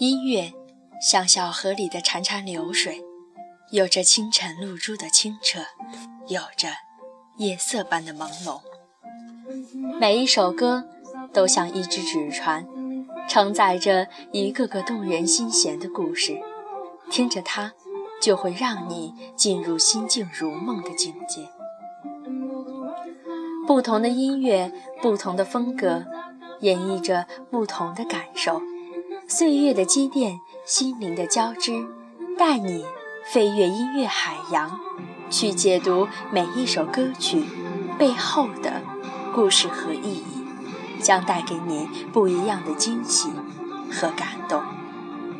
音乐像小河里的潺潺流水，有着清晨露珠的清澈，有着夜色般的朦胧。每一首歌都像一只纸船，承载着一个个动人心弦的故事。听着它，就会让你进入心静如梦的境界。不同的音乐，不同的风格，演绎着不同的感受。岁月的积淀，心灵的交织，带你飞越音乐海洋，去解读每一首歌曲背后的故事和意义，将带给你不一样的惊喜和感动。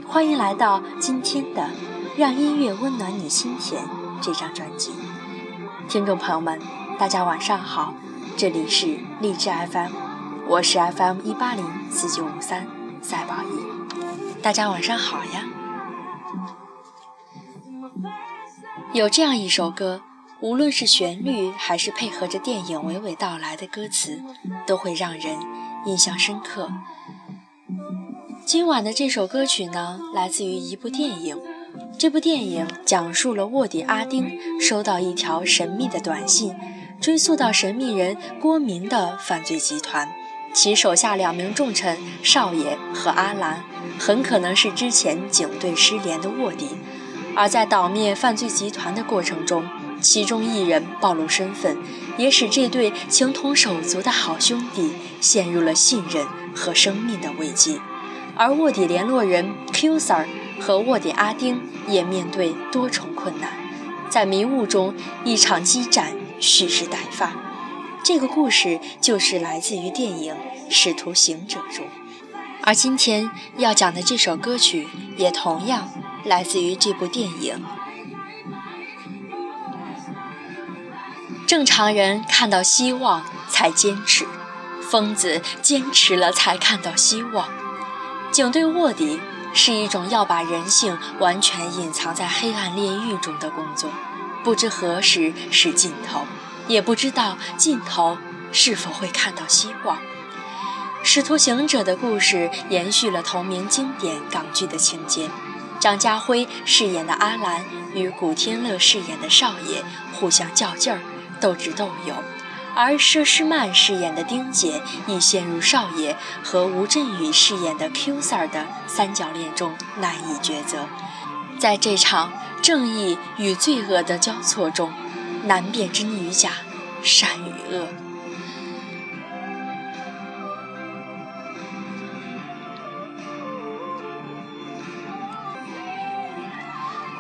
欢迎来到今天的《让音乐温暖你心田》这张专辑，听众朋友们，大家晚上好，这里是励志 FM，我是 FM 一八零四九五三赛宝仪。大家晚上好呀！有这样一首歌，无论是旋律还是配合着电影娓娓道来的歌词，都会让人印象深刻。今晚的这首歌曲呢，来自于一部电影。这部电影讲述了卧底阿丁收到一条神秘的短信，追溯到神秘人郭明的犯罪集团。其手下两名重臣少爷和阿兰，很可能是之前警队失联的卧底。而在捣灭犯罪集团的过程中，其中一人暴露身份，也使这对情同手足的好兄弟陷入了信任和生命的危机。而卧底联络人 Q Sir 和卧底阿丁也面对多重困难，在迷雾中，一场激战蓄势待发。这个故事就是来自于电影《使徒行者》中，而今天要讲的这首歌曲也同样来自于这部电影。正常人看到希望才坚持，疯子坚持了才看到希望。警队卧底是一种要把人性完全隐藏在黑暗炼狱中的工作，不知何时是尽头。也不知道尽头是否会看到希望。《使徒行者》的故事延续了同名经典港剧的情节，张家辉饰演的阿兰与古天乐饰演的少爷互相较劲儿，斗智斗勇，而佘诗曼饰演的丁姐亦陷入少爷和吴镇宇饰演的 Q Sir 的三角恋中难以抉择。在这场正义与罪恶的交错中。难辨真与假，善与恶。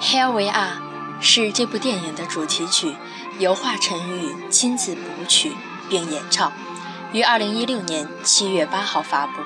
Here we are 是这部电影的主题曲，由华晨宇亲自谱曲并演唱，于二零一六年七月八号发布。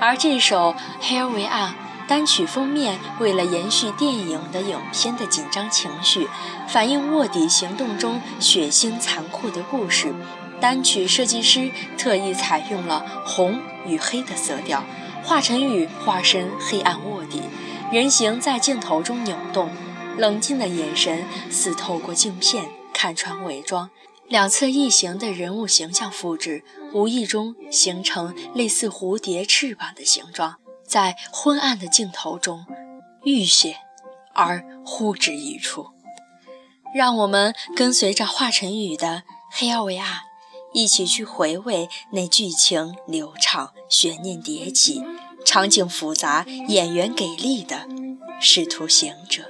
而这首 Here we are。单曲封面为了延续电影的影片的紧张情绪，反映卧底行动中血腥残酷的故事，单曲设计师特意采用了红与黑的色调。华晨宇化身黑暗卧底，人形在镜头中扭动，冷静的眼神似透过镜片看穿伪装。两侧异形的人物形象复制，无意中形成类似蝴蝶翅膀的形状。在昏暗的镜头中，浴血而呼之欲出。让我们跟随着华晨宇的《黑奥维亚》，一起去回味那剧情流畅、悬念迭起、场景复杂、演员给力的《使徒行者》。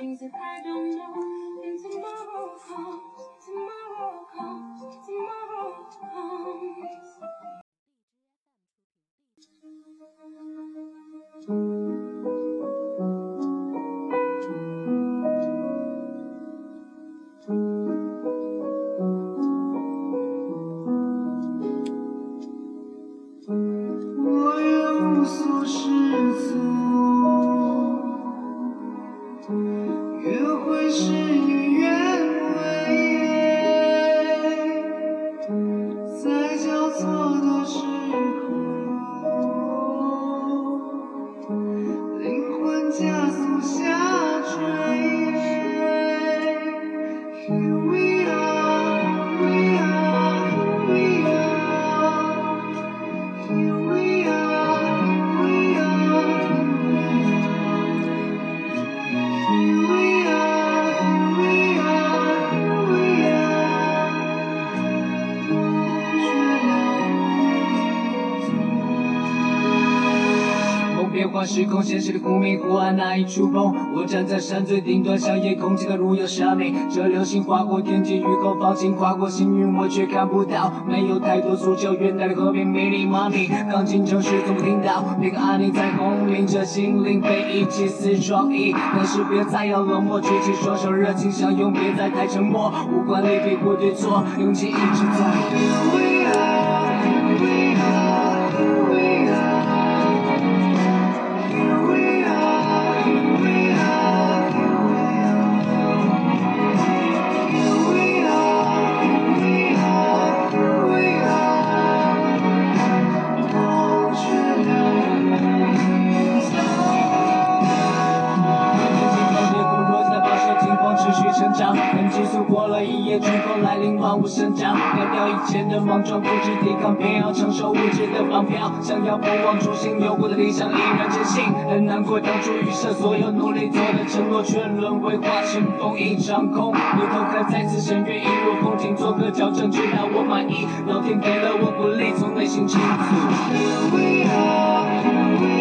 时空，现实的忽明忽暗难以触碰。我站在山最顶端，向夜空祈祷如有神明。这流星划过天际，雨后放晴，划过星云，我却看不到。没有太多诉求，远大的和平，美丽妈咪。钢琴城市总听到那个安宁在轰鸣着，心灵被一起撕创意。但是别再要冷漠，举起双手，热情相拥，别再太沉默。无关利弊或对错，勇气一直在。生长，丢掉以前的莽撞，不知抵抗，偏要承受物质的绑票。想要不忘初心，有过的理想依然坚信。很难过当初预设所有努力做的承诺，却沦为化成风一场空。回头看再次深渊，一路风景，做个矫正，直到我满意。老天给了我鼓励，从内心倾诉。Here We Are，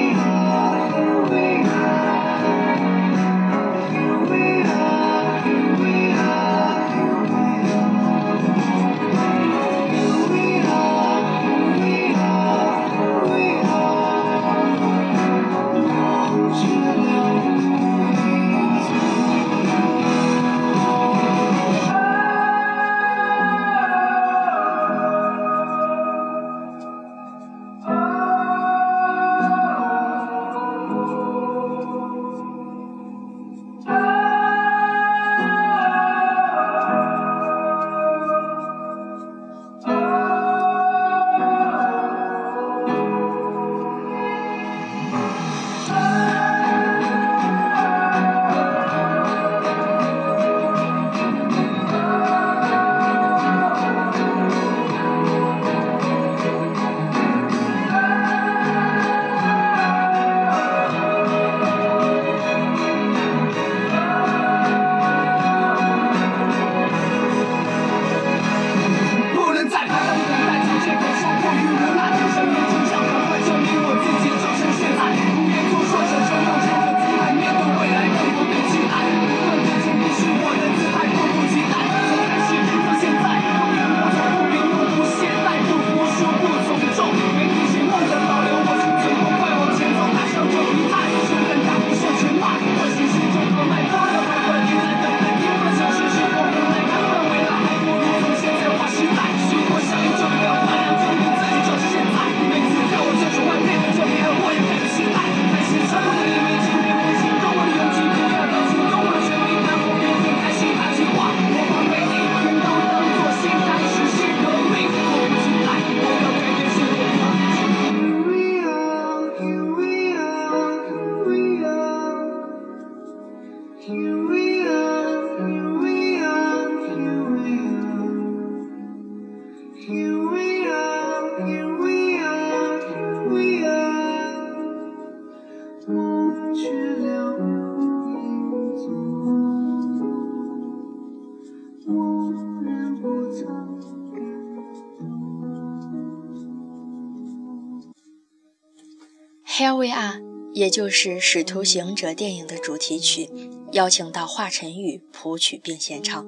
Here we are，也就是《使徒行者》电影的主题曲，邀请到华晨宇谱曲并献唱，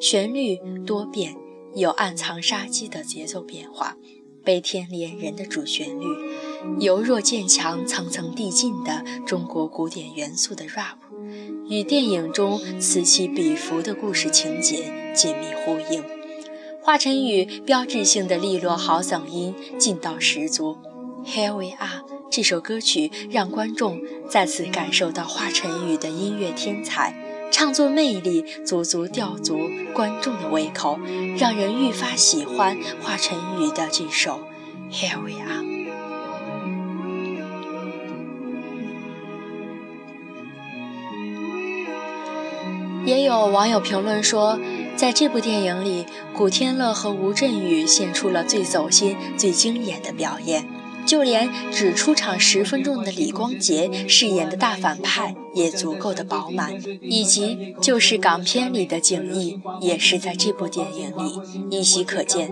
旋律多变，有暗藏杀机的节奏变化，悲天怜人的主旋律，由弱渐强、层层递进的中国古典元素的 rap，与电影中此起彼伏的故事情节紧密呼应。华晨宇标志性的利落好嗓音，劲道十足。Here We Are。这首歌曲让观众再次感受到华晨宇的音乐天才，唱作魅力足足吊足观众的胃口，让人愈发喜欢华晨宇的这首《Here We Are》。也有网友评论说，在这部电影里，古天乐和吴镇宇献出了最走心、最惊艳的表演。就连只出场十分钟的李光洁饰演的大反派也足够的饱满，以及就是港片里的景逸也是在这部电影里依稀可见。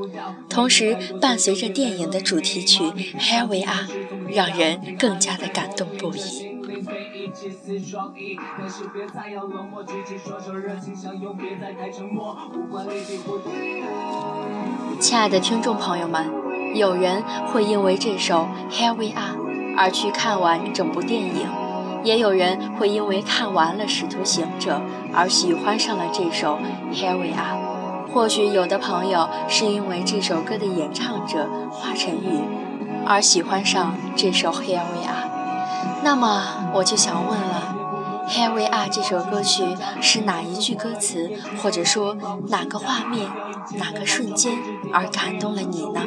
同时，伴随着电影的主题曲《Here We Are》，让人更加的感动不已。亲爱的听众朋友们。有人会因为这首《Here We Are》而去看完整部电影，也有人会因为看完了《使徒行者》而喜欢上了这首《Here We Are》。或许有的朋友是因为这首歌的演唱者华晨宇而喜欢上这首《Here We Are》。那么我就想问了，《Here We Are》这首歌曲是哪一句歌词，或者说哪个画面？哪个瞬间而感动了你呢？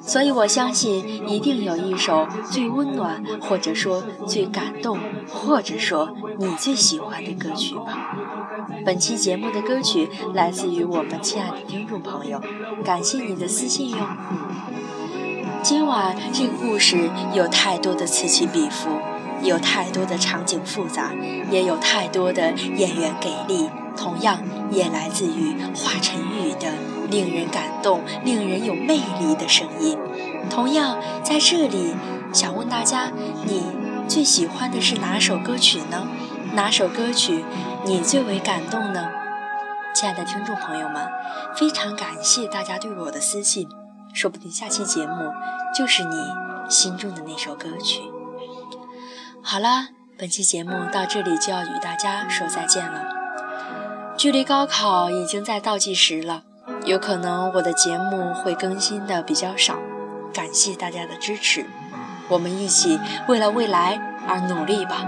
所以我相信一定有一首最温暖，或者说最感动，或者说你最喜欢的歌曲吧。本期节目的歌曲来自于我们亲爱的听众朋友，感谢你的私信哟。今晚这个故事有太多的此起彼伏，有太多的场景复杂，也有太多的演员给力。同样也来自于华晨宇的令人感动、令人有魅力的声音。同样在这里，想问大家，你最喜欢的是哪首歌曲呢？哪首歌曲你最为感动呢？亲爱的听众朋友们，非常感谢大家对我的私信，说不定下期节目就是你心中的那首歌曲。好了，本期节目到这里就要与大家说再见了。距离高考已经在倒计时了，有可能我的节目会更新的比较少，感谢大家的支持，我们一起为了未来而努力吧。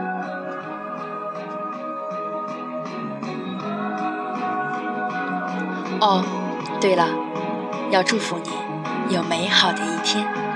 哦，对了，要祝福你有美好的一天。